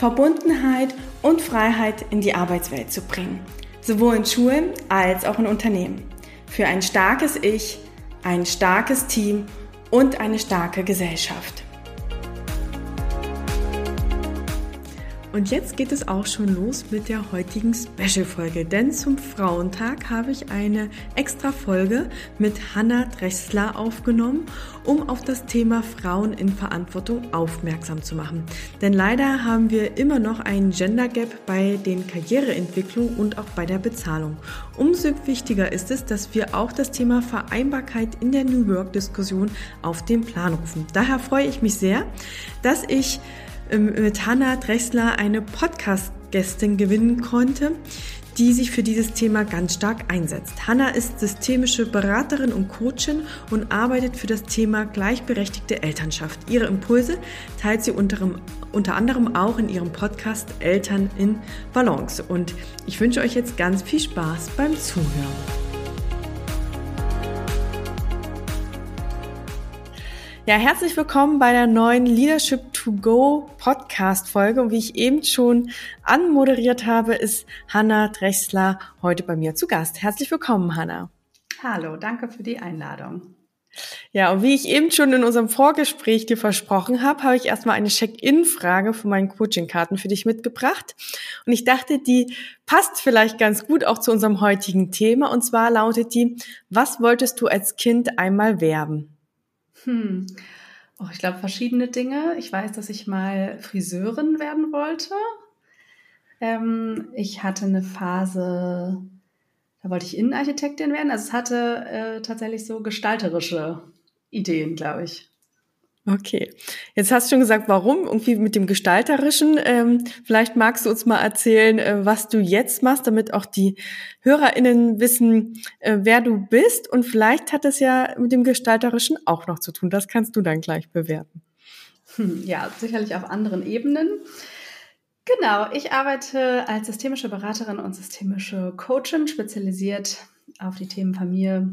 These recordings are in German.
Verbundenheit und Freiheit in die Arbeitswelt zu bringen, sowohl in Schulen als auch in Unternehmen. Für ein starkes Ich, ein starkes Team und eine starke Gesellschaft. Und jetzt geht es auch schon los mit der heutigen Special-Folge, denn zum Frauentag habe ich eine extra Folge mit Hanna Dressler aufgenommen, um auf das Thema Frauen in Verantwortung aufmerksam zu machen. Denn leider haben wir immer noch einen Gender Gap bei den Karriereentwicklungen und auch bei der Bezahlung. Umso wichtiger ist es, dass wir auch das Thema Vereinbarkeit in der New Work-Diskussion auf den Plan rufen. Daher freue ich mich sehr, dass ich mit Hanna Dressler eine Podcast-Gästin gewinnen konnte, die sich für dieses Thema ganz stark einsetzt. Hanna ist systemische Beraterin und Coachin und arbeitet für das Thema gleichberechtigte Elternschaft. Ihre Impulse teilt sie unter anderem auch in ihrem Podcast Eltern in Balance. Und ich wünsche euch jetzt ganz viel Spaß beim Zuhören. Ja, herzlich willkommen bei der neuen Leadership to Go Podcast Folge. Und wie ich eben schon anmoderiert habe, ist Hanna Drechsler heute bei mir zu Gast. Herzlich willkommen, Hanna. Hallo, danke für die Einladung. Ja, und wie ich eben schon in unserem Vorgespräch dir versprochen habe, habe ich erstmal eine Check-in-Frage für meinen Coaching-Karten für dich mitgebracht. Und ich dachte, die passt vielleicht ganz gut auch zu unserem heutigen Thema. Und zwar lautet die, was wolltest du als Kind einmal werben? Hm. Oh, ich glaube, verschiedene Dinge. Ich weiß, dass ich mal Friseurin werden wollte. Ähm, ich hatte eine Phase, da wollte ich Innenarchitektin werden. Also es hatte äh, tatsächlich so gestalterische Ideen, glaube ich. Okay, jetzt hast du schon gesagt, warum, irgendwie mit dem Gestalterischen. Ähm, vielleicht magst du uns mal erzählen, äh, was du jetzt machst, damit auch die HörerInnen wissen, äh, wer du bist. Und vielleicht hat es ja mit dem Gestalterischen auch noch zu tun. Das kannst du dann gleich bewerten. Hm, ja, sicherlich auf anderen Ebenen. Genau, ich arbeite als systemische Beraterin und systemische Coachin, spezialisiert auf die Themen Familie,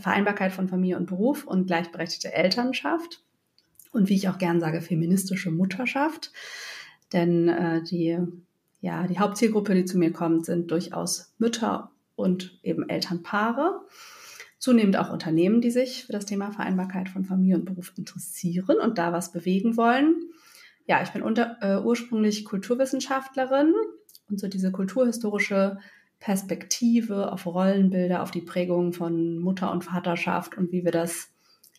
Vereinbarkeit von Familie und Beruf und gleichberechtigte Elternschaft und wie ich auch gern sage, feministische Mutterschaft. Denn äh, die, ja, die Hauptzielgruppe, die zu mir kommt, sind durchaus Mütter und eben Elternpaare. Zunehmend auch Unternehmen, die sich für das Thema Vereinbarkeit von Familie und Beruf interessieren und da was bewegen wollen. Ja, ich bin unter, äh, ursprünglich Kulturwissenschaftlerin und so diese kulturhistorische Perspektive auf Rollenbilder, auf die Prägung von Mutter und Vaterschaft und wie wir das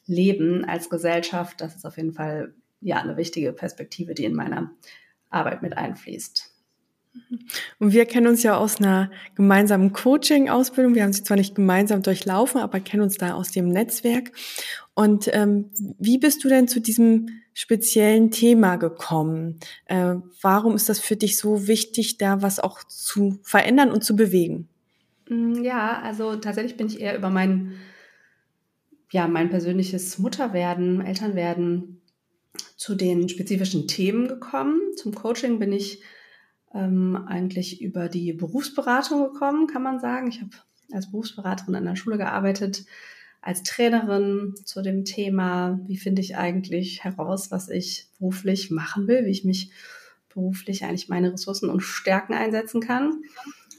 leben als Gesellschaft, das ist auf jeden Fall ja eine wichtige Perspektive, die in meiner Arbeit mit einfließt. Und wir kennen uns ja aus einer gemeinsamen Coaching-Ausbildung. Wir haben sie zwar nicht gemeinsam durchlaufen, aber kennen uns da aus dem Netzwerk. Und ähm, wie bist du denn zu diesem speziellen Thema gekommen? Äh, warum ist das für dich so wichtig, da was auch zu verändern und zu bewegen? Mm, ja, also tatsächlich bin ich eher über meinen ja, mein persönliches Mutterwerden, Elternwerden zu den spezifischen Themen gekommen. Zum Coaching bin ich ähm, eigentlich über die Berufsberatung gekommen, kann man sagen. Ich habe als Berufsberaterin an der Schule gearbeitet, als Trainerin zu dem Thema, wie finde ich eigentlich heraus, was ich beruflich machen will, wie ich mich beruflich eigentlich meine Ressourcen und Stärken einsetzen kann.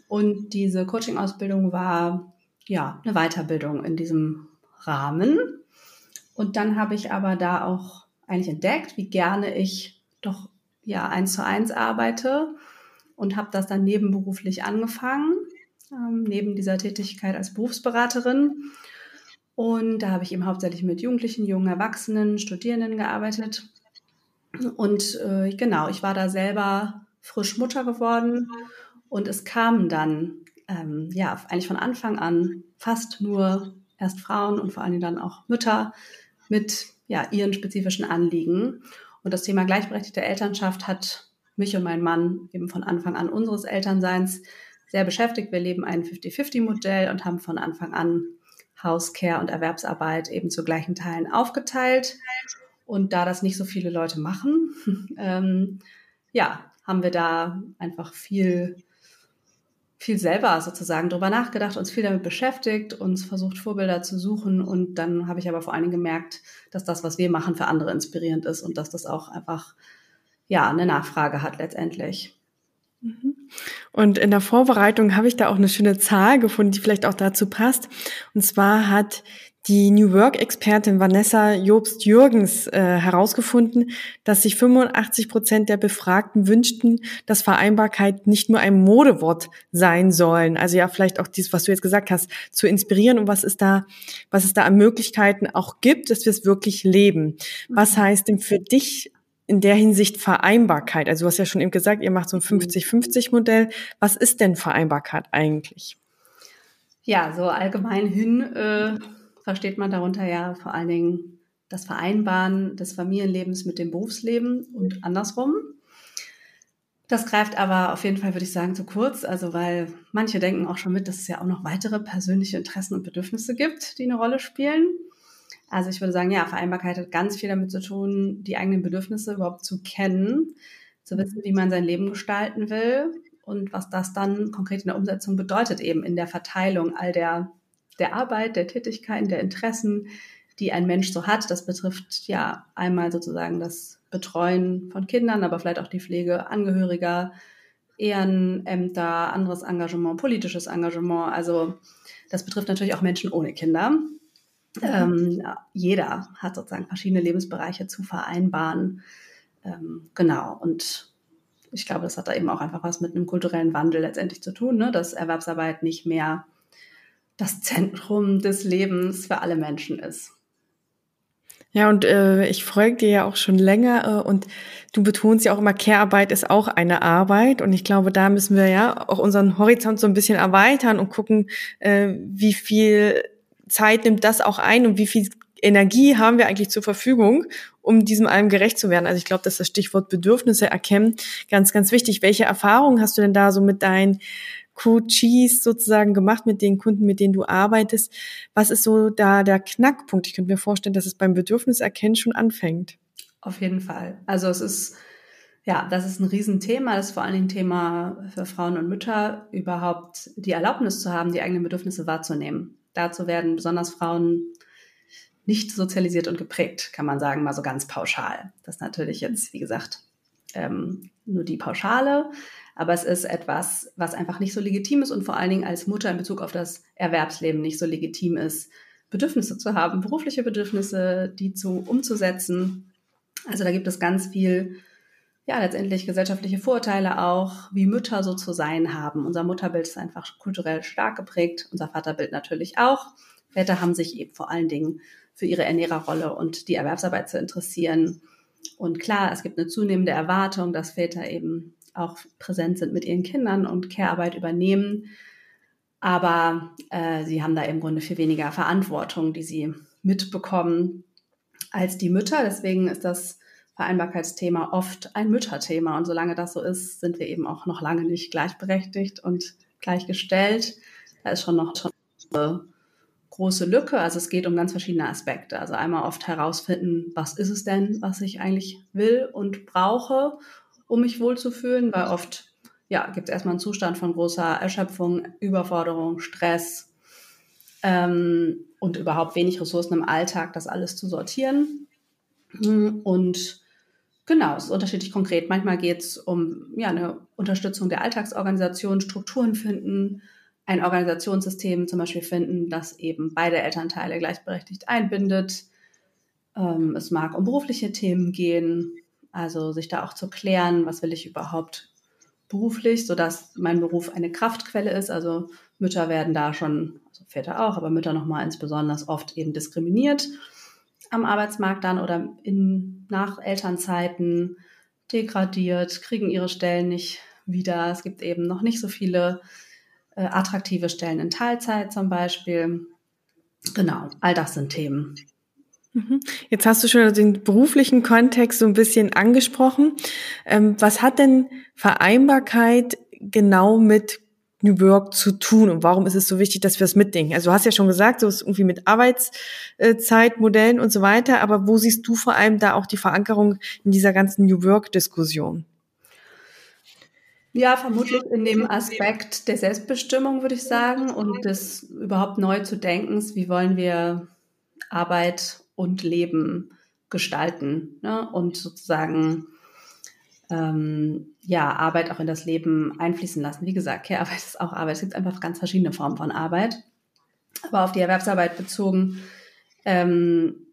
Und diese Coaching-Ausbildung war ja eine Weiterbildung in diesem Rahmen. Und dann habe ich aber da auch eigentlich entdeckt, wie gerne ich doch ja eins zu eins arbeite und habe das dann nebenberuflich angefangen, ähm, neben dieser Tätigkeit als Berufsberaterin. Und da habe ich eben hauptsächlich mit Jugendlichen, jungen Erwachsenen, Studierenden gearbeitet. Und äh, genau, ich war da selber frisch Mutter geworden und es kamen dann ähm, ja eigentlich von Anfang an fast nur erst Frauen und vor allen Dingen dann auch Mütter mit ja, ihren spezifischen Anliegen. Und das Thema gleichberechtigte Elternschaft hat mich und meinen Mann eben von Anfang an unseres Elternseins sehr beschäftigt. Wir leben ein 50-50-Modell und haben von Anfang an Hauscare und Erwerbsarbeit eben zu gleichen Teilen aufgeteilt. Und da das nicht so viele Leute machen, ähm, ja, haben wir da einfach viel, viel selber sozusagen drüber nachgedacht, uns viel damit beschäftigt, uns versucht, Vorbilder zu suchen. Und dann habe ich aber vor allen Dingen gemerkt, dass das, was wir machen, für andere inspirierend ist und dass das auch einfach, ja, eine Nachfrage hat letztendlich. Mhm. Und in der Vorbereitung habe ich da auch eine schöne Zahl gefunden, die vielleicht auch dazu passt. Und zwar hat die New Work-Expertin Vanessa Jobst-Jürgens äh, herausgefunden, dass sich 85 Prozent der Befragten wünschten, dass Vereinbarkeit nicht nur ein Modewort sein sollen. Also ja, vielleicht auch dies, was du jetzt gesagt hast, zu inspirieren und was es da, was es da an Möglichkeiten auch gibt, dass wir es wirklich leben. Was mhm. heißt denn für dich in der Hinsicht Vereinbarkeit? Also du hast ja schon eben gesagt, ihr macht so ein 50-50-Modell. Mhm. Was ist denn Vereinbarkeit eigentlich? Ja, so allgemein hin äh, versteht man darunter ja vor allen Dingen das Vereinbaren des Familienlebens mit dem Berufsleben und andersrum. Das greift aber auf jeden Fall, würde ich sagen, zu kurz. Also, weil manche denken auch schon mit, dass es ja auch noch weitere persönliche Interessen und Bedürfnisse gibt, die eine Rolle spielen. Also ich würde sagen, ja, Vereinbarkeit hat ganz viel damit zu tun, die eigenen Bedürfnisse überhaupt zu kennen, zu wissen, wie man sein Leben gestalten will und was das dann konkret in der Umsetzung bedeutet, eben in der Verteilung all der, der Arbeit, der Tätigkeiten, der Interessen, die ein Mensch so hat. Das betrifft ja einmal sozusagen das Betreuen von Kindern, aber vielleicht auch die Pflege Angehöriger, Ehrenämter, anderes Engagement, politisches Engagement. Also das betrifft natürlich auch Menschen ohne Kinder. Ähm, jeder hat sozusagen verschiedene Lebensbereiche zu vereinbaren. Ähm, genau. Und ich glaube, das hat da eben auch einfach was mit einem kulturellen Wandel letztendlich zu tun, ne? dass Erwerbsarbeit nicht mehr das Zentrum des Lebens für alle Menschen ist. Ja, und äh, ich folge dir ja auch schon länger äh, und du betonst ja auch immer, Care-Arbeit ist auch eine Arbeit und ich glaube, da müssen wir ja auch unseren Horizont so ein bisschen erweitern und gucken, äh, wie viel Zeit nimmt das auch ein und wie viel Energie haben wir eigentlich zur Verfügung, um diesem allem gerecht zu werden? Also ich glaube, dass das Stichwort Bedürfnisse erkennen ganz, ganz wichtig. Welche Erfahrungen hast du denn da so mit deinen Coaches sozusagen gemacht, mit den Kunden, mit denen du arbeitest? Was ist so da der Knackpunkt? Ich könnte mir vorstellen, dass es beim Bedürfniserkennen schon anfängt. Auf jeden Fall. Also es ist ja, das ist ein Riesenthema. Das ist vor allen Dingen Thema für Frauen und Mütter, überhaupt die Erlaubnis zu haben, die eigenen Bedürfnisse wahrzunehmen. Dazu werden besonders Frauen nicht sozialisiert und geprägt, kann man sagen, mal so ganz pauschal. Das ist natürlich jetzt, wie gesagt, ähm, nur die Pauschale, aber es ist etwas, was einfach nicht so legitim ist und vor allen Dingen als Mutter in Bezug auf das Erwerbsleben nicht so legitim ist, Bedürfnisse zu haben, berufliche Bedürfnisse, die zu umzusetzen. Also da gibt es ganz viel, ja, letztendlich gesellschaftliche Vorurteile auch, wie Mütter so zu sein haben. Unser Mutterbild ist einfach kulturell stark geprägt, unser Vaterbild natürlich auch. Väter haben sich eben vor allen Dingen für ihre Ernährerrolle und die Erwerbsarbeit zu interessieren. Und klar, es gibt eine zunehmende Erwartung, dass Väter eben auch präsent sind mit ihren Kindern und Care-Arbeit übernehmen. Aber äh, sie haben da im Grunde viel weniger Verantwortung, die sie mitbekommen als die Mütter. Deswegen ist das Vereinbarkeitsthema oft ein Mütterthema. Und solange das so ist, sind wir eben auch noch lange nicht gleichberechtigt und gleichgestellt. Da ist schon noch eine große Lücke. Also es geht um ganz verschiedene Aspekte. Also einmal oft herausfinden, was ist es denn, was ich eigentlich will und brauche, um mich wohlzufühlen, weil oft ja, gibt es erstmal einen Zustand von großer Erschöpfung, Überforderung, Stress ähm, und überhaupt wenig Ressourcen im Alltag, das alles zu sortieren. Und Genau, es ist unterschiedlich konkret. Manchmal geht es um ja, eine Unterstützung der Alltagsorganisation, Strukturen finden, ein Organisationssystem zum Beispiel finden, das eben beide Elternteile gleichberechtigt einbindet. Ähm, es mag um berufliche Themen gehen, also sich da auch zu klären, was will ich überhaupt beruflich, sodass mein Beruf eine Kraftquelle ist. Also Mütter werden da schon, also Väter auch, aber Mütter nochmal insbesondere oft eben diskriminiert am Arbeitsmarkt dann oder in, nach Elternzeiten degradiert, kriegen ihre Stellen nicht wieder. Es gibt eben noch nicht so viele äh, attraktive Stellen in Teilzeit zum Beispiel. Genau, all das sind Themen. Mhm. Jetzt hast du schon den beruflichen Kontext so ein bisschen angesprochen. Ähm, was hat denn Vereinbarkeit genau mit New Work zu tun und warum ist es so wichtig, dass wir es mitdenken? Also du hast ja schon gesagt, so ist irgendwie mit Arbeitszeitmodellen und so weiter, aber wo siehst du vor allem da auch die Verankerung in dieser ganzen New Work-Diskussion? Ja, vermutlich in dem Aspekt der Selbstbestimmung, würde ich sagen, und des überhaupt neu zu denkens, wie wollen wir Arbeit und Leben gestalten ne? und sozusagen ähm, ja, Arbeit auch in das Leben einfließen lassen. Wie gesagt, Care-Arbeit ist auch Arbeit. Es gibt einfach ganz verschiedene Formen von Arbeit. Aber auf die Erwerbsarbeit bezogen ähm,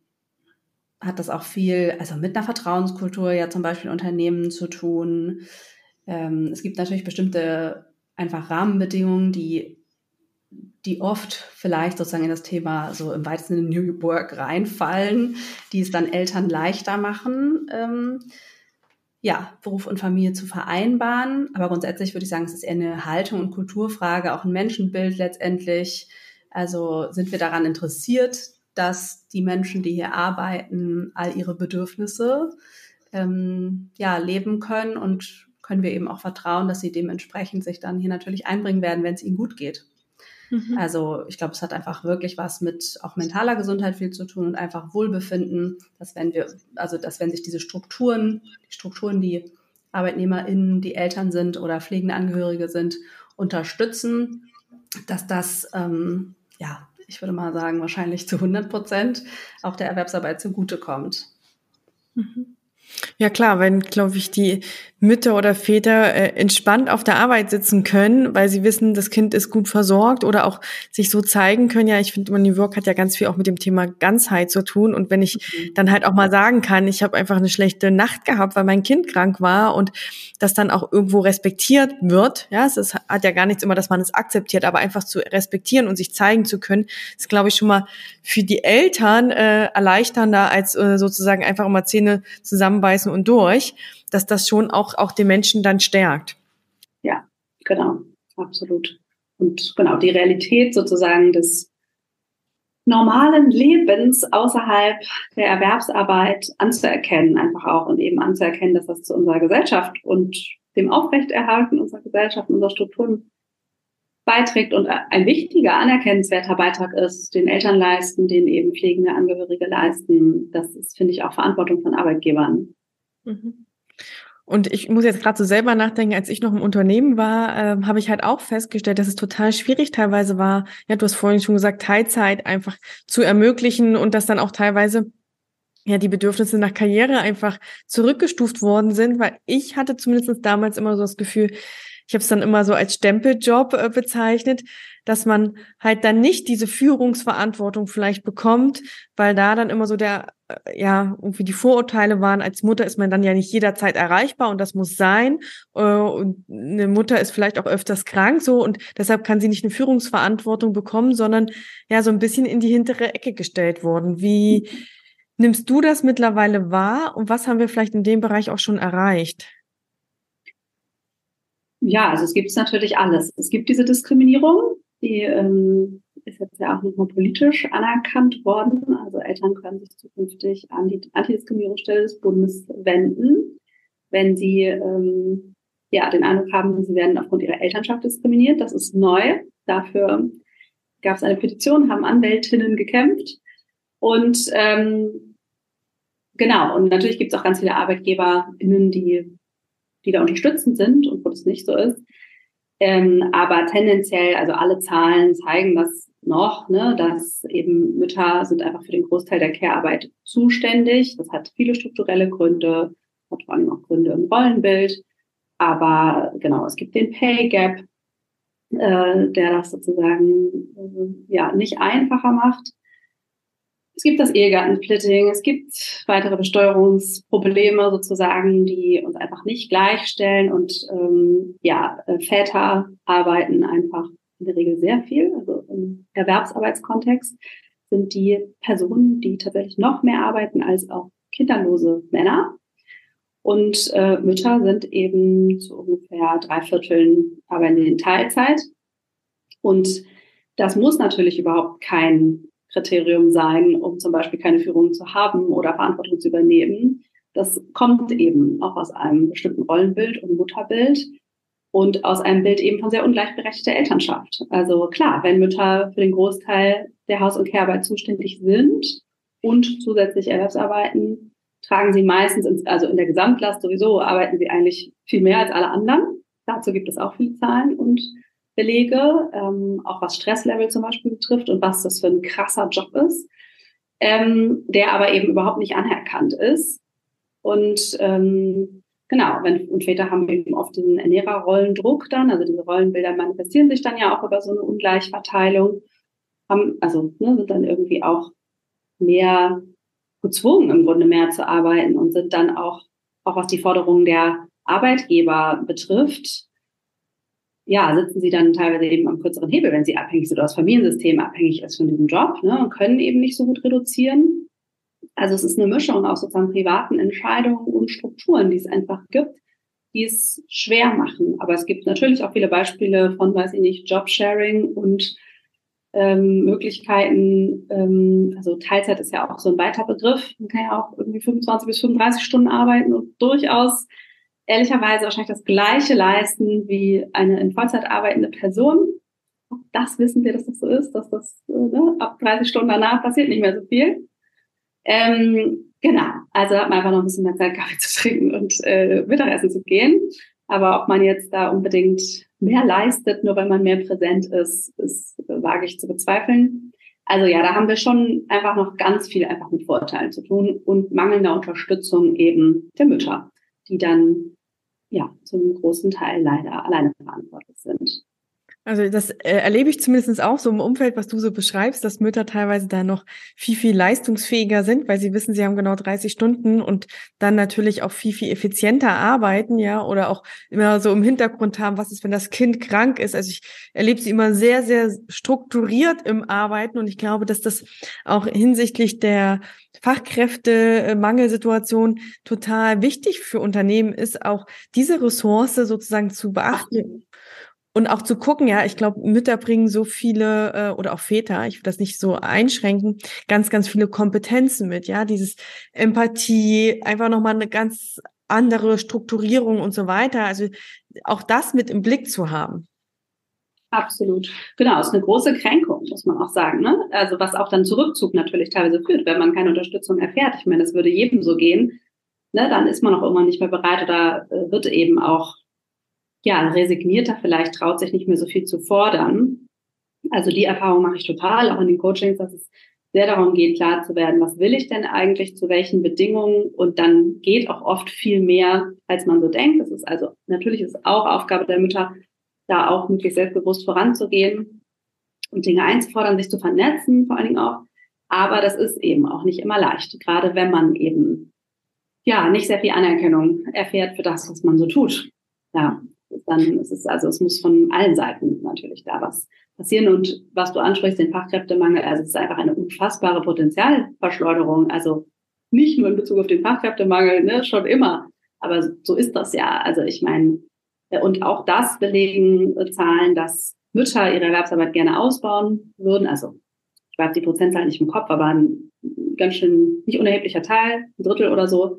hat das auch viel, also mit einer Vertrauenskultur ja zum Beispiel Unternehmen zu tun. Ähm, es gibt natürlich bestimmte einfach Rahmenbedingungen, die, die oft vielleicht sozusagen in das Thema so im weitesten Sinne New Work reinfallen, die es dann Eltern leichter machen. Ähm, ja, Beruf und Familie zu vereinbaren. Aber grundsätzlich würde ich sagen, es ist eher eine Haltung und Kulturfrage, auch ein Menschenbild letztendlich. Also sind wir daran interessiert, dass die Menschen, die hier arbeiten, all ihre Bedürfnisse ähm, ja, leben können und können wir eben auch vertrauen, dass sie dementsprechend sich dann hier natürlich einbringen werden, wenn es ihnen gut geht. Mhm. Also ich glaube, es hat einfach wirklich was mit auch mentaler Gesundheit viel zu tun und einfach Wohlbefinden, dass wenn wir, also dass wenn sich diese Strukturen, die Strukturen, die ArbeitnehmerInnen, die Eltern sind oder pflegende Angehörige sind, unterstützen, dass das, ähm, ja, ich würde mal sagen, wahrscheinlich zu 100 Prozent auch der Erwerbsarbeit zugutekommt. Mhm. Ja klar, wenn, glaube ich, die Mütter oder Väter äh, entspannt auf der Arbeit sitzen können, weil sie wissen, das Kind ist gut versorgt oder auch sich so zeigen können. Ja, ich finde, New Work hat ja ganz viel auch mit dem Thema Ganzheit zu tun. Und wenn ich mhm. dann halt auch mal sagen kann, ich habe einfach eine schlechte Nacht gehabt, weil mein Kind krank war und das dann auch irgendwo respektiert wird, ja, es ist, hat ja gar nichts immer, dass man es akzeptiert, aber einfach zu respektieren und sich zeigen zu können, ist, glaube ich, schon mal für die Eltern äh, erleichternder, als äh, sozusagen einfach immer Zähne zusammenbeißen und durch dass das schon auch, auch den Menschen dann stärkt. Ja, genau, absolut. Und genau, die Realität sozusagen des normalen Lebens außerhalb der Erwerbsarbeit anzuerkennen, einfach auch und eben anzuerkennen, dass das zu unserer Gesellschaft und dem Aufrechterhalten unserer Gesellschaft, unserer Strukturen beiträgt und ein wichtiger, anerkennenswerter Beitrag ist, den Eltern leisten, den eben pflegende Angehörige leisten. Das ist, finde ich, auch Verantwortung von Arbeitgebern. Mhm. Und ich muss jetzt gerade so selber nachdenken, als ich noch im Unternehmen war, äh, habe ich halt auch festgestellt, dass es total schwierig teilweise war, ja, du hast vorhin schon gesagt, Teilzeit einfach zu ermöglichen und dass dann auch teilweise ja die Bedürfnisse nach Karriere einfach zurückgestuft worden sind, weil ich hatte zumindest damals immer so das Gefühl, ich habe es dann immer so als Stempeljob äh, bezeichnet, dass man halt dann nicht diese Führungsverantwortung vielleicht bekommt, weil da dann immer so der, äh, ja, irgendwie die Vorurteile waren, als Mutter ist man dann ja nicht jederzeit erreichbar und das muss sein. Äh, und eine Mutter ist vielleicht auch öfters krank so und deshalb kann sie nicht eine Führungsverantwortung bekommen, sondern ja, so ein bisschen in die hintere Ecke gestellt worden. Wie nimmst du das mittlerweile wahr und was haben wir vielleicht in dem Bereich auch schon erreicht? Ja, also es gibt natürlich alles. Es gibt diese Diskriminierung, die ähm, ist jetzt ja auch nochmal politisch anerkannt worden. Also Eltern können sich zukünftig an die Antidiskriminierungsstelle des Bundes wenden, wenn sie ähm, ja den Eindruck haben, sie werden aufgrund ihrer Elternschaft diskriminiert. Das ist neu. Dafür gab es eine Petition, haben Anwältinnen gekämpft. Und ähm, genau, und natürlich gibt es auch ganz viele ArbeitgeberInnen, die die da unterstützend sind und wo das nicht so ist. Ähm, aber tendenziell, also alle Zahlen zeigen das noch, ne, dass eben Mütter sind einfach für den Großteil der Care-Arbeit zuständig. Das hat viele strukturelle Gründe, hat vor allem auch Gründe im Rollenbild. Aber genau, es gibt den Pay Gap, äh, der das sozusagen äh, ja nicht einfacher macht. Es gibt das Ehegattensplitting, es gibt weitere Besteuerungsprobleme sozusagen, die uns einfach nicht gleichstellen und ähm, ja, äh, Väter arbeiten einfach in der Regel sehr viel. Also im Erwerbsarbeitskontext sind die Personen, die tatsächlich noch mehr arbeiten als auch kinderlose Männer. Und äh, Mütter sind eben zu ungefähr drei Vierteln arbeiten in Teilzeit. Und das muss natürlich überhaupt kein Kriterium sein, um zum Beispiel keine Führung zu haben oder Verantwortung zu übernehmen. Das kommt eben auch aus einem bestimmten Rollenbild und Mutterbild. und aus einem Bild eben von sehr ungleichberechtigter Elternschaft. Also klar, wenn Mütter für den Großteil der Haus- und Kehrarbeit zuständig sind und zusätzlich Erwerbsarbeiten, tragen sie meistens, ins, also in der Gesamtlast sowieso, arbeiten sie eigentlich viel mehr als alle anderen. Dazu gibt es auch viele Zahlen und Belege, ähm, auch was Stresslevel zum Beispiel betrifft und was das für ein krasser Job ist, ähm, der aber eben überhaupt nicht anerkannt ist. Und ähm, genau, wenn, und Väter haben eben oft diesen Ernährerrollendruck dann, also diese Rollenbilder manifestieren sich dann ja auch über so eine Ungleichverteilung, haben, also ne, sind dann irgendwie auch mehr gezwungen, im Grunde mehr zu arbeiten und sind dann auch, auch was die Forderungen der Arbeitgeber betrifft, ja, sitzen sie dann teilweise eben am kürzeren Hebel, wenn sie abhängig sind oder das Familiensystem abhängig ist von diesem Job ne, und können eben nicht so gut reduzieren. Also es ist eine Mischung aus sozusagen privaten Entscheidungen und Strukturen, die es einfach gibt, die es schwer machen. Aber es gibt natürlich auch viele Beispiele von, weiß ich nicht, Jobsharing und ähm, Möglichkeiten, ähm, also Teilzeit ist ja auch so ein weiter Begriff. Man kann ja auch irgendwie 25 bis 35 Stunden arbeiten und durchaus ehrlicherweise wahrscheinlich das Gleiche leisten wie eine in Vollzeit arbeitende Person. Auch das wissen wir, dass das so ist, dass das äh, ne, ab 30 Stunden danach passiert nicht mehr so viel. Ähm, genau, also hat man einfach noch ein bisschen mehr Zeit, Kaffee zu trinken und äh, Mittagessen zu gehen. Aber ob man jetzt da unbedingt mehr leistet, nur wenn man mehr präsent ist, ist, wage ich zu bezweifeln. Also ja, da haben wir schon einfach noch ganz viel einfach mit Vorurteilen zu tun und mangelnder Unterstützung eben der Mütter, die dann ja, zum großen Teil leider alleine verantwortlich sind. Also das äh, erlebe ich zumindest auch so im Umfeld, was du so beschreibst, dass Mütter teilweise da noch viel, viel leistungsfähiger sind, weil sie wissen, sie haben genau 30 Stunden und dann natürlich auch viel, viel effizienter arbeiten, ja, oder auch immer so im Hintergrund haben, was ist, wenn das Kind krank ist. Also ich erlebe sie immer sehr, sehr strukturiert im Arbeiten und ich glaube, dass das auch hinsichtlich der Fachkräftemangelsituation total wichtig für Unternehmen ist, auch diese Ressource sozusagen zu beachten und auch zu gucken, ja, ich glaube, Mütter bringen so viele äh, oder auch Väter, ich will das nicht so einschränken, ganz, ganz viele Kompetenzen mit, ja, dieses Empathie, einfach nochmal eine ganz andere Strukturierung und so weiter. Also auch das mit im Blick zu haben. Absolut. Genau, ist eine große Kränkung, muss man auch sagen. Ne? Also was auch dann zu Rückzug natürlich teilweise führt, wenn man keine Unterstützung erfährt. Ich meine, das würde jedem so gehen. Ne? Dann ist man auch immer nicht mehr bereit oder äh, wird eben auch ja, resignierter vielleicht traut sich nicht mehr so viel zu fordern. Also die Erfahrung mache ich total, auch in den Coachings, dass es sehr darum geht, klar zu werden, was will ich denn eigentlich, zu welchen Bedingungen und dann geht auch oft viel mehr, als man so denkt. Das ist also, natürlich ist es auch Aufgabe der Mütter, da auch möglichst selbstbewusst voranzugehen und Dinge einzufordern, sich zu vernetzen, vor allen Dingen auch. Aber das ist eben auch nicht immer leicht, gerade wenn man eben ja nicht sehr viel Anerkennung erfährt für das, was man so tut. Ja, dann ist es, also es muss von allen Seiten natürlich da was passieren. Und was du ansprichst, den Fachkräftemangel, also es ist einfach eine unfassbare Potenzialverschleuderung. Also nicht nur in Bezug auf den Fachkräftemangel, ne, schon immer. Aber so ist das ja. Also ich meine, äh, und auch das belegen äh, Zahlen, dass Mütter ihre Erwerbsarbeit gerne ausbauen würden. Also ich weiß die Prozentzahl nicht im Kopf, aber ein ganz schön nicht unerheblicher Teil, ein Drittel oder so,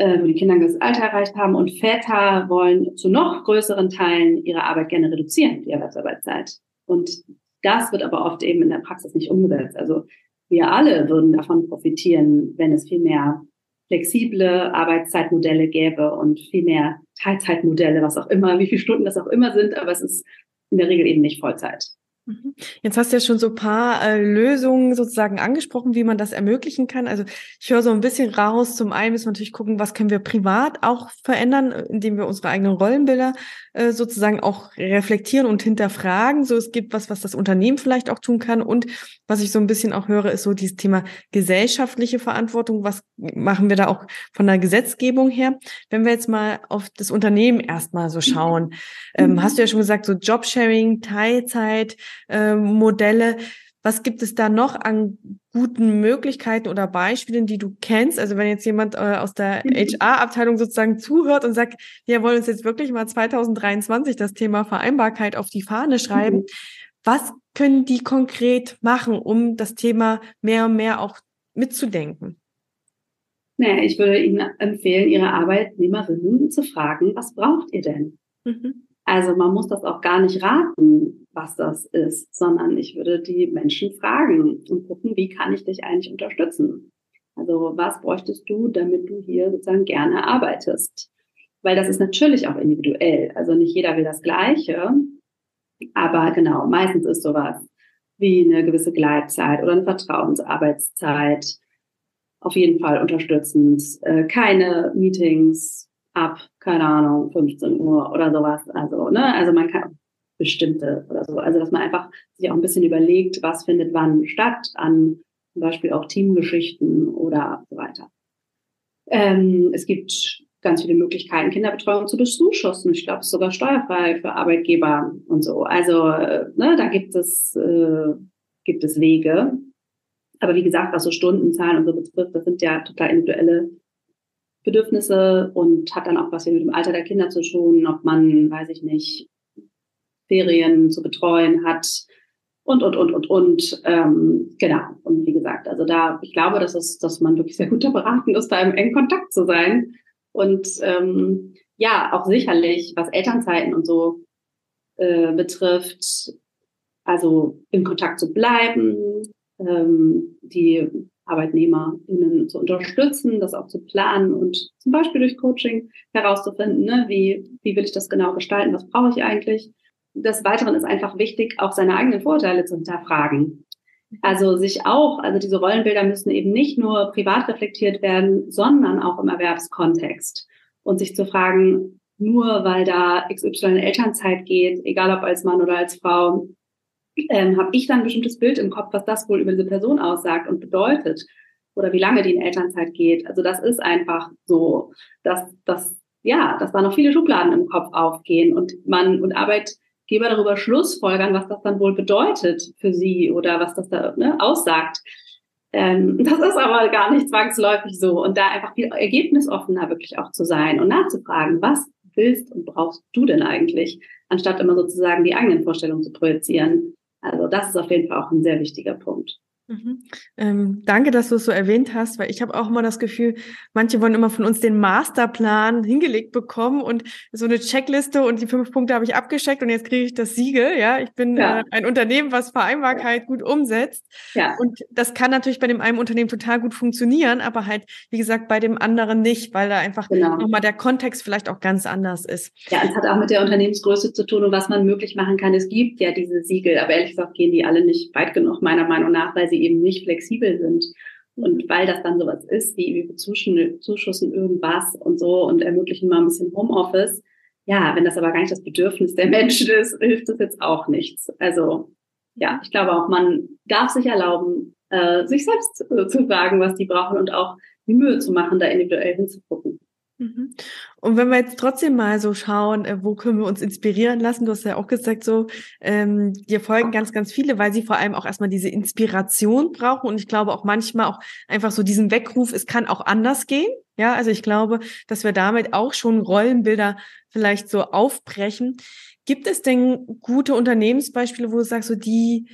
äh, wo die Kinder das Alter erreicht haben. Und Väter wollen zu noch größeren Teilen ihre Arbeit gerne reduzieren, die Erwerbsarbeitszeit. Und das wird aber oft eben in der Praxis nicht umgesetzt. Also wir alle würden davon profitieren, wenn es viel mehr flexible Arbeitszeitmodelle gäbe und viel mehr Teilzeitmodelle, was auch immer, wie viele Stunden das auch immer sind, aber es ist in der Regel eben nicht Vollzeit. Mhm. Jetzt hast du ja schon so ein paar äh, Lösungen sozusagen angesprochen, wie man das ermöglichen kann. Also ich höre so ein bisschen raus. Zum einen müssen wir natürlich gucken, was können wir privat auch verändern, indem wir unsere eigenen Rollenbilder äh, sozusagen auch reflektieren und hinterfragen. So es gibt was, was das Unternehmen vielleicht auch tun kann. Und was ich so ein bisschen auch höre, ist so dieses Thema gesellschaftliche Verantwortung. Was machen wir da auch von der Gesetzgebung her? Wenn wir jetzt mal auf das Unternehmen erstmal so schauen, ähm, hast du ja schon gesagt, so Jobsharing, Teilzeit, äh, Modelle. Was gibt es da noch an guten Möglichkeiten oder Beispielen, die du kennst? Also wenn jetzt jemand äh, aus der HR-Abteilung mhm. sozusagen zuhört und sagt, wir wollen uns jetzt wirklich mal 2023 das Thema Vereinbarkeit auf die Fahne schreiben. Mhm. Was können die konkret machen, um das Thema mehr und mehr auch mitzudenken? Naja, ich würde Ihnen empfehlen, Ihre Arbeitnehmerinnen zu fragen, was braucht ihr denn? Mhm. Also man muss das auch gar nicht raten, was das ist, sondern ich würde die Menschen fragen und gucken, wie kann ich dich eigentlich unterstützen? Also was bräuchtest du, damit du hier sozusagen gerne arbeitest? Weil das ist natürlich auch individuell. Also nicht jeder will das Gleiche. Aber genau, meistens ist sowas wie eine gewisse Gleitzeit oder eine Vertrauensarbeitszeit auf jeden Fall unterstützend. Äh, keine Meetings ab, keine Ahnung, 15 Uhr oder sowas. Also, ne, also man kann bestimmte oder so. Also, dass man einfach sich auch ein bisschen überlegt, was findet wann statt an zum Beispiel auch Teamgeschichten oder so weiter. Ähm, es gibt ganz viele Möglichkeiten, Kinderbetreuung zu bezuschussen. Ich glaube, es ist sogar steuerfrei für Arbeitgeber und so. Also ne, da gibt es, äh, gibt es Wege. Aber wie gesagt, was so Stundenzahlen und so betrifft, das sind ja total individuelle Bedürfnisse und hat dann auch was mit dem Alter der Kinder zu tun, ob man, weiß ich nicht, Ferien zu betreuen hat und, und, und, und, und. Ähm, genau. Und wie gesagt, also da, ich glaube, dass es, dass man wirklich sehr gut beraten ist, da im engen Kontakt zu sein und ähm, ja, auch sicherlich, was Elternzeiten und so äh, betrifft, also in Kontakt zu bleiben, ähm, die ArbeitnehmerInnen zu unterstützen, das auch zu planen und zum Beispiel durch Coaching herauszufinden, ne, wie, wie will ich das genau gestalten, was brauche ich eigentlich. Des Weiteren ist einfach wichtig, auch seine eigenen Vorteile zu hinterfragen. Also sich auch, also diese Rollenbilder müssen eben nicht nur privat reflektiert werden, sondern auch im Erwerbskontext. Und sich zu fragen, nur weil da XY in Elternzeit geht, egal ob als Mann oder als Frau, ähm, habe ich dann ein bestimmtes Bild im Kopf, was das wohl über diese Person aussagt und bedeutet oder wie lange die in Elternzeit geht. Also das ist einfach so, dass, dass ja, dass da noch viele Schubladen im Kopf aufgehen und man und Arbeit Geber darüber Schlussfolgern, was das dann wohl bedeutet für sie oder was das da ne, aussagt. Ähm, das ist aber gar nicht zwangsläufig so. Und da einfach viel ergebnisoffener wirklich auch zu sein und nachzufragen, was willst und brauchst du denn eigentlich, anstatt immer sozusagen die eigenen Vorstellungen zu projizieren. Also das ist auf jeden Fall auch ein sehr wichtiger Punkt. Mhm. Ähm, danke, dass du es so erwähnt hast, weil ich habe auch immer das Gefühl, manche wollen immer von uns den Masterplan hingelegt bekommen und so eine Checkliste und die fünf Punkte habe ich abgecheckt und jetzt kriege ich das Siegel. Ja, ich bin ja. äh, ein Unternehmen, was Vereinbarkeit gut umsetzt. Ja. Und das kann natürlich bei dem einen Unternehmen total gut funktionieren, aber halt, wie gesagt, bei dem anderen nicht, weil da einfach genau. nochmal der Kontext vielleicht auch ganz anders ist. Ja, es hat auch mit der Unternehmensgröße zu tun und was man möglich machen kann. Es gibt ja diese Siegel, aber ehrlich gesagt gehen die alle nicht weit genug, meiner Meinung nach, weil sie eben nicht flexibel sind. Und weil das dann sowas ist, wie wir zuschussen irgendwas und so und ermöglichen mal ein bisschen Homeoffice. Ja, wenn das aber gar nicht das Bedürfnis der Menschen ist, hilft das jetzt auch nichts. Also ja, ich glaube auch, man darf sich erlauben, äh, sich selbst äh, zu sagen, was die brauchen und auch die Mühe zu machen, da individuell hinzugucken. Mhm. Und wenn wir jetzt trotzdem mal so schauen, äh, wo können wir uns inspirieren lassen? Du hast ja auch gesagt, so ähm, dir folgen ganz, ganz viele, weil sie vor allem auch erstmal diese Inspiration brauchen. Und ich glaube auch manchmal auch einfach so diesen Weckruf, es kann auch anders gehen. Ja, also ich glaube, dass wir damit auch schon Rollenbilder vielleicht so aufbrechen. Gibt es denn gute Unternehmensbeispiele, wo du sagst, so die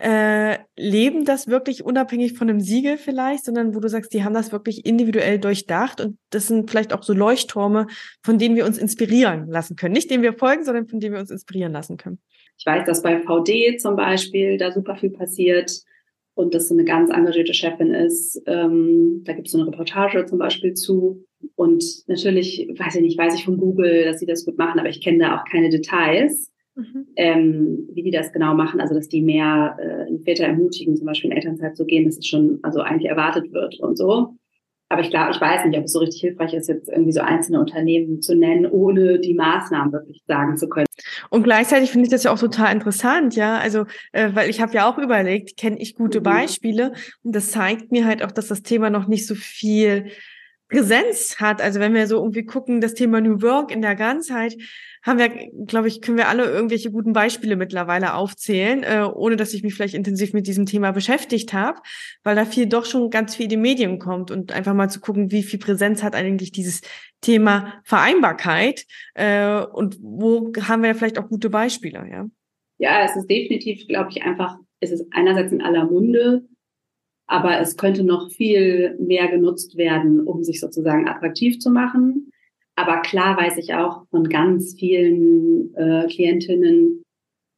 äh, leben das wirklich unabhängig von einem Siegel vielleicht, sondern wo du sagst, die haben das wirklich individuell durchdacht und das sind vielleicht auch so Leuchtturme, von denen wir uns inspirieren lassen können. Nicht denen wir folgen, sondern von denen wir uns inspirieren lassen können. Ich weiß, dass bei VD zum Beispiel da super viel passiert und dass so eine ganz engagierte Chefin ist. Ähm, da gibt es so eine Reportage zum Beispiel zu. Und natürlich, weiß ich nicht, weiß ich von Google, dass sie das gut machen, aber ich kenne da auch keine Details. Mhm. Ähm, wie die das genau machen, also dass die mehr äh, Väter ermutigen, zum Beispiel in Elternzeit zu gehen, dass es schon also eigentlich erwartet wird und so. Aber ich glaube, ich weiß nicht, ob es so richtig hilfreich ist, jetzt irgendwie so einzelne Unternehmen zu nennen, ohne die Maßnahmen wirklich sagen zu können. Und gleichzeitig finde ich das ja auch total interessant, ja. Also, äh, weil ich habe ja auch überlegt, kenne ich gute mhm. Beispiele und das zeigt mir halt auch, dass das Thema noch nicht so viel Präsenz hat. Also wenn wir so irgendwie gucken, das Thema New Work in der Ganzheit, haben wir, glaube ich, können wir alle irgendwelche guten Beispiele mittlerweile aufzählen, äh, ohne dass ich mich vielleicht intensiv mit diesem Thema beschäftigt habe, weil da viel doch schon ganz viel in die Medien kommt und einfach mal zu gucken, wie viel Präsenz hat eigentlich dieses Thema Vereinbarkeit äh, und wo haben wir vielleicht auch gute Beispiele, ja? Ja, es ist definitiv, glaube ich, einfach, es ist einerseits in aller Munde, aber es könnte noch viel mehr genutzt werden, um sich sozusagen attraktiv zu machen. aber klar weiß ich auch von ganz vielen äh, Klientinnen,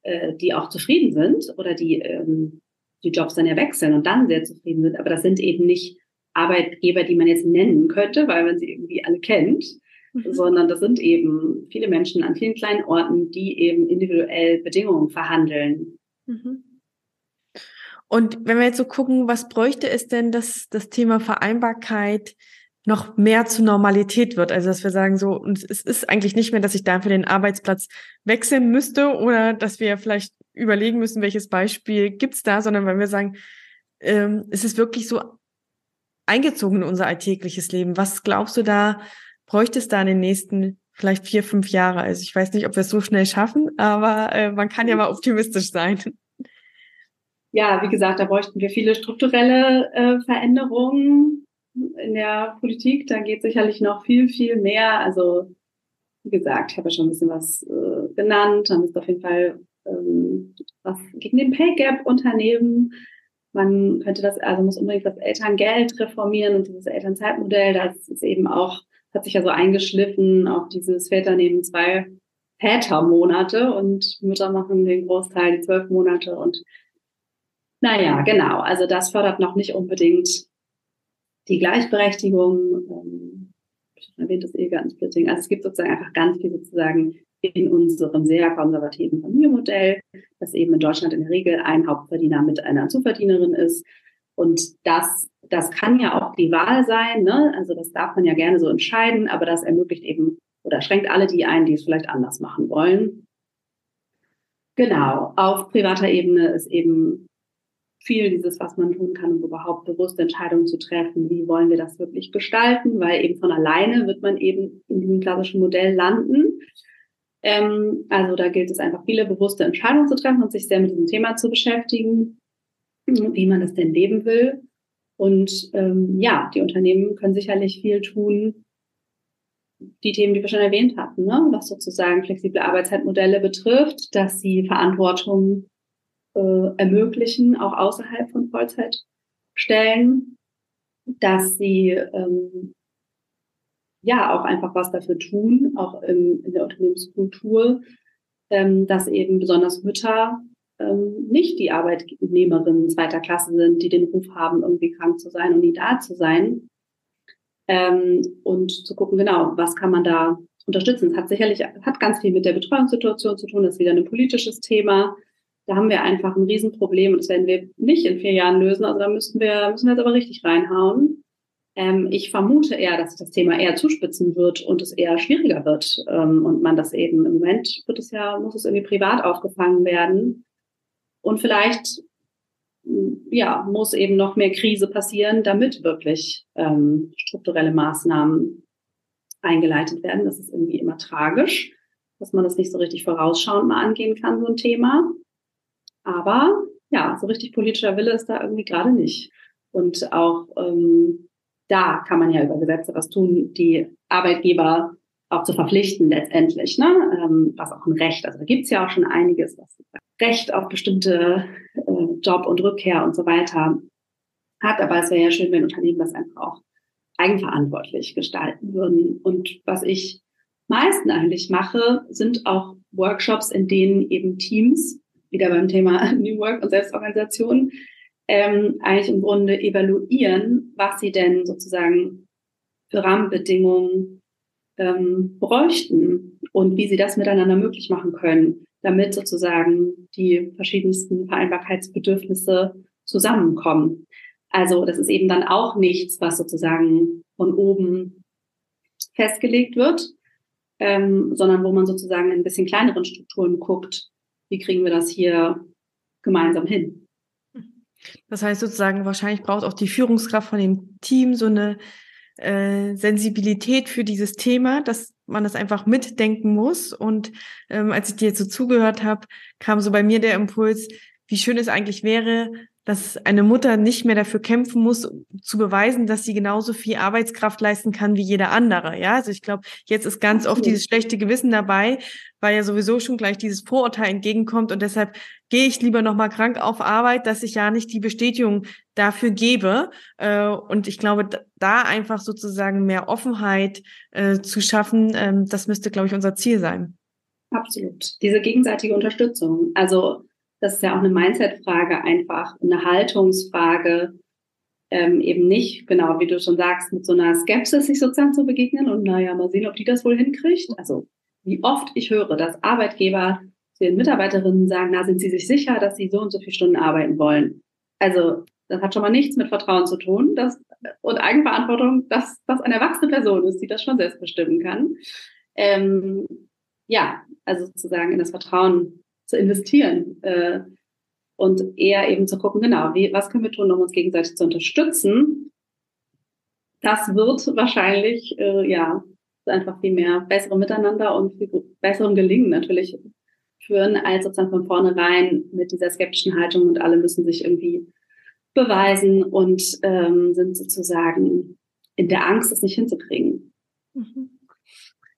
äh, die auch zufrieden sind oder die ähm, die Jobs dann ja wechseln und dann sehr zufrieden sind. Aber das sind eben nicht Arbeitgeber, die man jetzt nennen könnte, weil man sie irgendwie alle kennt, mhm. sondern das sind eben viele Menschen an vielen kleinen Orten, die eben individuell Bedingungen verhandeln. Mhm. Und wenn wir jetzt so gucken, was bräuchte es denn, dass das Thema Vereinbarkeit noch mehr zur Normalität wird. Also dass wir sagen, so, und es ist eigentlich nicht mehr, dass ich dafür den Arbeitsplatz wechseln müsste oder dass wir vielleicht überlegen müssen, welches Beispiel gibt's da, sondern wenn wir sagen, ähm, es ist wirklich so eingezogen in unser alltägliches Leben. Was glaubst du da, bräuchte es da in den nächsten vielleicht vier, fünf Jahre? Also ich weiß nicht, ob wir es so schnell schaffen, aber äh, man kann ja mal optimistisch sein. Ja, wie gesagt, da bräuchten wir viele strukturelle äh, Veränderungen in der Politik. Da geht sicherlich noch viel, viel mehr. Also, wie gesagt, ich habe ja schon ein bisschen was äh, genannt. Da ist auf jeden Fall ähm, was gegen den Pay Gap unternehmen. Man könnte das, also muss unbedingt das Elterngeld reformieren und dieses Elternzeitmodell, das ist eben auch, hat sich ja so eingeschliffen auf dieses Väter nehmen zwei Vätermonate und Mütter machen den Großteil, die zwölf Monate und naja, genau. Also das fördert noch nicht unbedingt die Gleichberechtigung, ähm, ich erwähnt das Ehegattensplitting. Also es gibt sozusagen einfach ganz viel sozusagen in unserem sehr konservativen Familienmodell, das eben in Deutschland in der Regel ein Hauptverdiener mit einer Zuverdienerin ist. Und das, das kann ja auch die Wahl sein, ne? Also das darf man ja gerne so entscheiden, aber das ermöglicht eben oder schränkt alle die ein, die es vielleicht anders machen wollen. Genau. Auf privater Ebene ist eben viel dieses, was man tun kann, um überhaupt bewusste Entscheidungen zu treffen. Wie wollen wir das wirklich gestalten? Weil eben von alleine wird man eben in diesem klassischen Modell landen. Ähm, also da gilt es einfach, viele bewusste Entscheidungen zu treffen und sich sehr mit diesem Thema zu beschäftigen, wie man das denn leben will. Und ähm, ja, die Unternehmen können sicherlich viel tun, die Themen, die wir schon erwähnt hatten, ne? was sozusagen flexible Arbeitszeitmodelle betrifft, dass sie Verantwortung äh, ermöglichen, auch außerhalb von Vollzeitstellen, dass sie ähm, ja auch einfach was dafür tun, auch im, in der Unternehmenskultur, ähm, dass eben besonders Mütter ähm, nicht die Arbeitnehmerinnen zweiter Klasse sind, die den Ruf haben, irgendwie krank zu sein und nie da zu sein. Ähm, und zu gucken, genau, was kann man da unterstützen. Es hat sicherlich hat ganz viel mit der Betreuungssituation zu tun, das ist wieder ein politisches Thema. Da haben wir einfach ein Riesenproblem und das werden wir nicht in vier Jahren lösen. Also da müssen wir, müssen wir jetzt aber richtig reinhauen. Ähm, ich vermute eher, dass das Thema eher zuspitzen wird und es eher schwieriger wird. Ähm, und man das eben im Moment wird es ja, muss es irgendwie privat aufgefangen werden. Und vielleicht, ja, muss eben noch mehr Krise passieren, damit wirklich ähm, strukturelle Maßnahmen eingeleitet werden. Das ist irgendwie immer tragisch, dass man das nicht so richtig vorausschauend mal angehen kann, so ein Thema. Aber ja, so richtig politischer Wille ist da irgendwie gerade nicht. Und auch ähm, da kann man ja über Gesetze was tun, die Arbeitgeber auch zu verpflichten letztendlich, ne? Ähm, was auch ein Recht. Also da gibt's ja auch schon einiges, was Recht auf bestimmte äh, Job und Rückkehr und so weiter hat. Aber es wäre ja schön, wenn Unternehmen das einfach auch eigenverantwortlich gestalten würden. Und was ich meisten eigentlich mache, sind auch Workshops, in denen eben Teams wieder beim Thema New Work und Selbstorganisation, ähm, eigentlich im Grunde evaluieren, was sie denn sozusagen für Rahmenbedingungen ähm, bräuchten und wie sie das miteinander möglich machen können, damit sozusagen die verschiedensten Vereinbarkeitsbedürfnisse zusammenkommen. Also das ist eben dann auch nichts, was sozusagen von oben festgelegt wird, ähm, sondern wo man sozusagen in ein bisschen kleineren Strukturen guckt, wie kriegen wir das hier gemeinsam hin. Das heißt sozusagen, wahrscheinlich braucht auch die Führungskraft von dem Team so eine äh, Sensibilität für dieses Thema, dass man das einfach mitdenken muss. Und ähm, als ich dir jetzt so zugehört habe, kam so bei mir der Impuls, wie schön es eigentlich wäre, dass eine Mutter nicht mehr dafür kämpfen muss, zu beweisen, dass sie genauso viel Arbeitskraft leisten kann wie jeder andere. Ja, also ich glaube, jetzt ist ganz oft dieses schlechte Gewissen dabei, weil ja sowieso schon gleich dieses Vorurteil entgegenkommt und deshalb gehe ich lieber nochmal krank auf Arbeit, dass ich ja nicht die Bestätigung dafür gebe. Äh, und ich glaube, da einfach sozusagen mehr Offenheit äh, zu schaffen, ähm, das müsste, glaube ich, unser Ziel sein. Absolut. Diese gegenseitige Unterstützung. Also das ist ja auch eine Mindset-Frage einfach, eine Haltungsfrage, ähm, eben nicht, genau, wie du schon sagst, mit so einer Skepsis sich sozusagen zu begegnen und naja, mal sehen, ob die das wohl hinkriegt. Also wie oft ich höre, dass Arbeitgeber zu ihren Mitarbeiterinnen sagen, na, sind sie sich sicher, dass sie so und so viele Stunden arbeiten wollen? Also das hat schon mal nichts mit Vertrauen zu tun dass, und Eigenverantwortung, dass das eine erwachsene Person ist, die das schon selbst bestimmen kann. Ähm, ja, also sozusagen in das Vertrauen zu investieren äh, und eher eben zu gucken, genau, wie, was können wir tun, um uns gegenseitig zu unterstützen. Das wird wahrscheinlich, äh, ja, einfach viel mehr bessere Miteinander und viel besseren Gelingen natürlich führen, als sozusagen von vornherein mit dieser skeptischen Haltung und alle müssen sich irgendwie beweisen und ähm, sind sozusagen in der Angst, es nicht hinzukriegen. Mhm.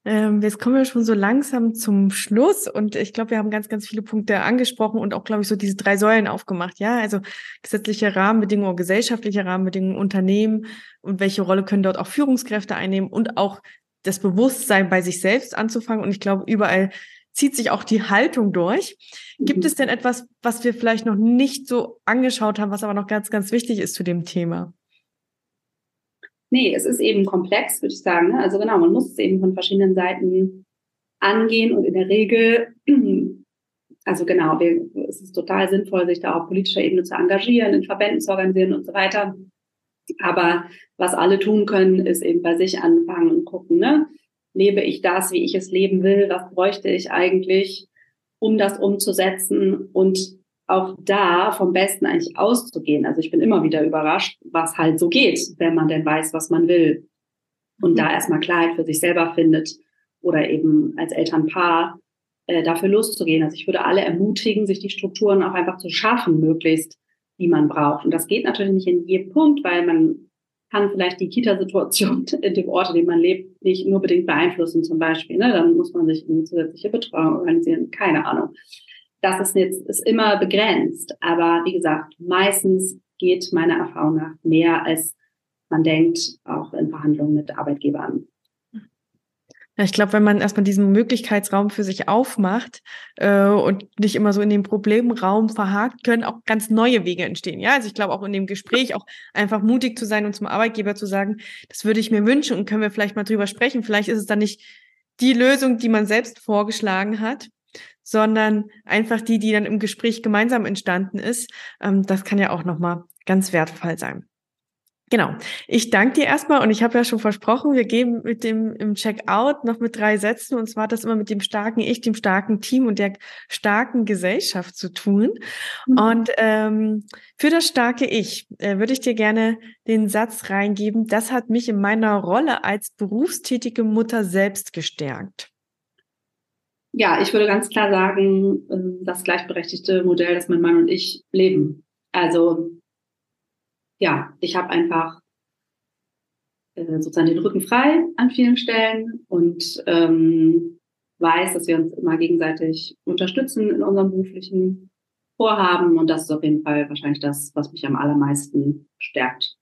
Ähm, jetzt kommen wir schon so langsam zum Schluss und ich glaube, wir haben ganz, ganz viele Punkte angesprochen und auch, glaube ich, so diese drei Säulen aufgemacht. Ja, also gesetzliche Rahmenbedingungen, gesellschaftliche Rahmenbedingungen, Unternehmen und welche Rolle können dort auch Führungskräfte einnehmen und auch das Bewusstsein bei sich selbst anzufangen. Und ich glaube, überall zieht sich auch die Haltung durch. Gibt mhm. es denn etwas, was wir vielleicht noch nicht so angeschaut haben, was aber noch ganz, ganz wichtig ist zu dem Thema? Nee, es ist eben komplex, würde ich sagen. Ne? Also genau, man muss es eben von verschiedenen Seiten angehen und in der Regel, also genau, es ist total sinnvoll, sich da auf politischer Ebene zu engagieren, in Verbänden zu organisieren und so weiter. Aber was alle tun können, ist eben bei sich anfangen und gucken, ne? Lebe ich das, wie ich es leben will? Was bräuchte ich eigentlich, um das umzusetzen? Und auch da vom Besten eigentlich auszugehen. Also ich bin immer wieder überrascht, was halt so geht, wenn man denn weiß, was man will. Und mhm. da erstmal Klarheit für sich selber findet oder eben als Elternpaar äh, dafür loszugehen. Also ich würde alle ermutigen, sich die Strukturen auch einfach zu schaffen, möglichst, die man braucht. Und das geht natürlich nicht in jedem Punkt, weil man kann vielleicht die Kita-Situation in dem Ort, in dem man lebt, nicht nur bedingt beeinflussen zum Beispiel. Ne? Dann muss man sich eine zusätzliche Betreuung organisieren, keine Ahnung das ist jetzt ist immer begrenzt. Aber wie gesagt, meistens geht meiner Erfahrung nach mehr, als man denkt, auch in Verhandlungen mit Arbeitgebern. Ja, ich glaube, wenn man erstmal diesen Möglichkeitsraum für sich aufmacht äh, und nicht immer so in dem Problemraum verhakt, können auch ganz neue Wege entstehen. Ja, also ich glaube auch in dem Gespräch auch einfach mutig zu sein und zum Arbeitgeber zu sagen, das würde ich mir wünschen und können wir vielleicht mal drüber sprechen. Vielleicht ist es dann nicht die Lösung, die man selbst vorgeschlagen hat, sondern einfach die, die dann im Gespräch gemeinsam entstanden ist. Ähm, das kann ja auch nochmal ganz wertvoll sein. Genau. Ich danke dir erstmal und ich habe ja schon versprochen, wir gehen mit dem im Checkout noch mit drei Sätzen und zwar hat das immer mit dem starken Ich, dem starken Team und der starken Gesellschaft zu tun. Mhm. Und ähm, für das starke Ich äh, würde ich dir gerne den Satz reingeben, das hat mich in meiner Rolle als berufstätige Mutter selbst gestärkt. Ja, ich würde ganz klar sagen, ähm, das gleichberechtigte Modell, das mein Mann und ich leben. Also ja, ich habe einfach äh, sozusagen den Rücken frei an vielen Stellen und ähm, weiß, dass wir uns immer gegenseitig unterstützen in unserem beruflichen Vorhaben. Und das ist auf jeden Fall wahrscheinlich das, was mich am allermeisten stärkt.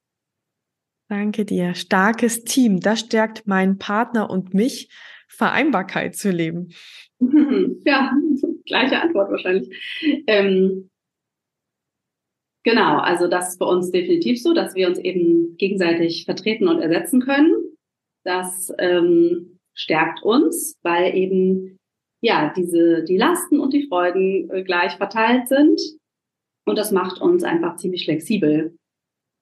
Danke dir. Starkes Team, das stärkt meinen Partner und mich, Vereinbarkeit zu leben. Ja, gleiche Antwort wahrscheinlich. Ähm, genau, also das ist bei uns definitiv so, dass wir uns eben gegenseitig vertreten und ersetzen können. Das ähm, stärkt uns, weil eben ja diese die Lasten und die Freuden äh, gleich verteilt sind und das macht uns einfach ziemlich flexibel.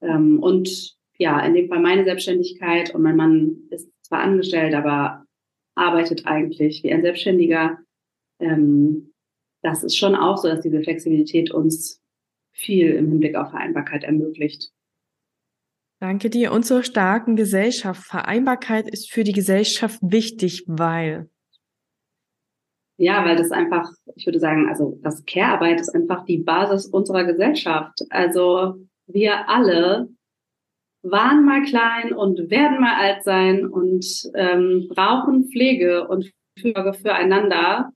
Ähm, und ja, in dem Fall meine Selbstständigkeit und mein Mann ist zwar angestellt, aber arbeitet eigentlich wie ein Selbstständiger. Ähm, das ist schon auch so, dass diese Flexibilität uns viel im Hinblick auf Vereinbarkeit ermöglicht. Danke dir. Und zur starken Gesellschaft. Vereinbarkeit ist für die Gesellschaft wichtig, weil. Ja, weil das einfach, ich würde sagen, also das Care-Arbeit ist einfach die Basis unserer Gesellschaft. Also wir alle waren mal klein und werden mal alt sein und ähm, brauchen Pflege und Fürsorge füreinander.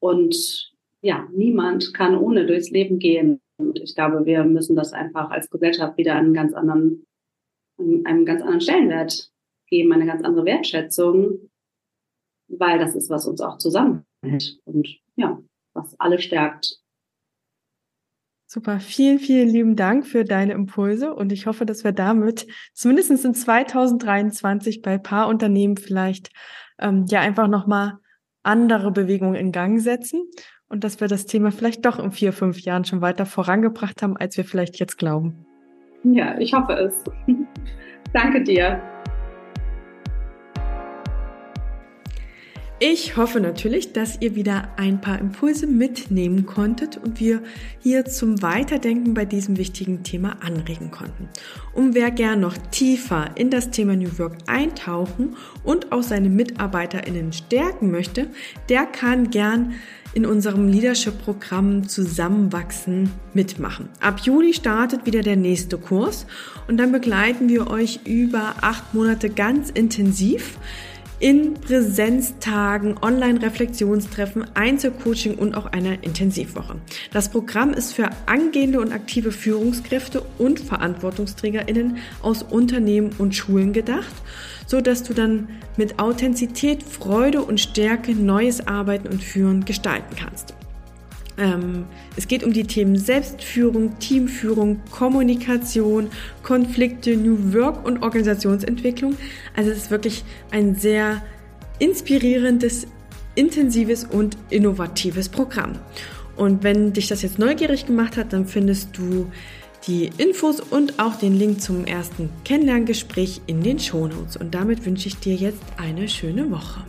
Und ja, niemand kann ohne durchs Leben gehen. Und ich glaube, wir müssen das einfach als Gesellschaft wieder einen ganz anderen, einen ganz anderen Stellenwert geben, eine ganz andere Wertschätzung, weil das ist, was uns auch zusammenhält und ja, was alle stärkt. Super, vielen, vielen lieben Dank für deine Impulse und ich hoffe, dass wir damit zumindest in 2023 bei Paarunternehmen vielleicht ähm, ja einfach nochmal andere Bewegungen in Gang setzen und dass wir das Thema vielleicht doch in vier, fünf Jahren schon weiter vorangebracht haben, als wir vielleicht jetzt glauben. Ja, ich hoffe es. Danke dir. Ich hoffe natürlich, dass ihr wieder ein paar Impulse mitnehmen konntet und wir hier zum Weiterdenken bei diesem wichtigen Thema anregen konnten. Und wer gern noch tiefer in das Thema New Work eintauchen und auch seine MitarbeiterInnen stärken möchte, der kann gern in unserem Leadership-Programm Zusammenwachsen mitmachen. Ab Juli startet wieder der nächste Kurs und dann begleiten wir euch über acht Monate ganz intensiv in Präsenztagen, Online-Reflexionstreffen, Einzelcoaching und auch einer Intensivwoche. Das Programm ist für angehende und aktive Führungskräfte und VerantwortungsträgerInnen aus Unternehmen und Schulen gedacht, so dass du dann mit Authentizität, Freude und Stärke neues Arbeiten und Führen gestalten kannst. Ähm, es geht um die Themen Selbstführung, Teamführung, Kommunikation, Konflikte, New Work und Organisationsentwicklung. Also es ist wirklich ein sehr inspirierendes, intensives und innovatives Programm. Und wenn dich das jetzt neugierig gemacht hat, dann findest du die Infos und auch den Link zum ersten Kennenlerngespräch in den Shownotes. Und damit wünsche ich dir jetzt eine schöne Woche.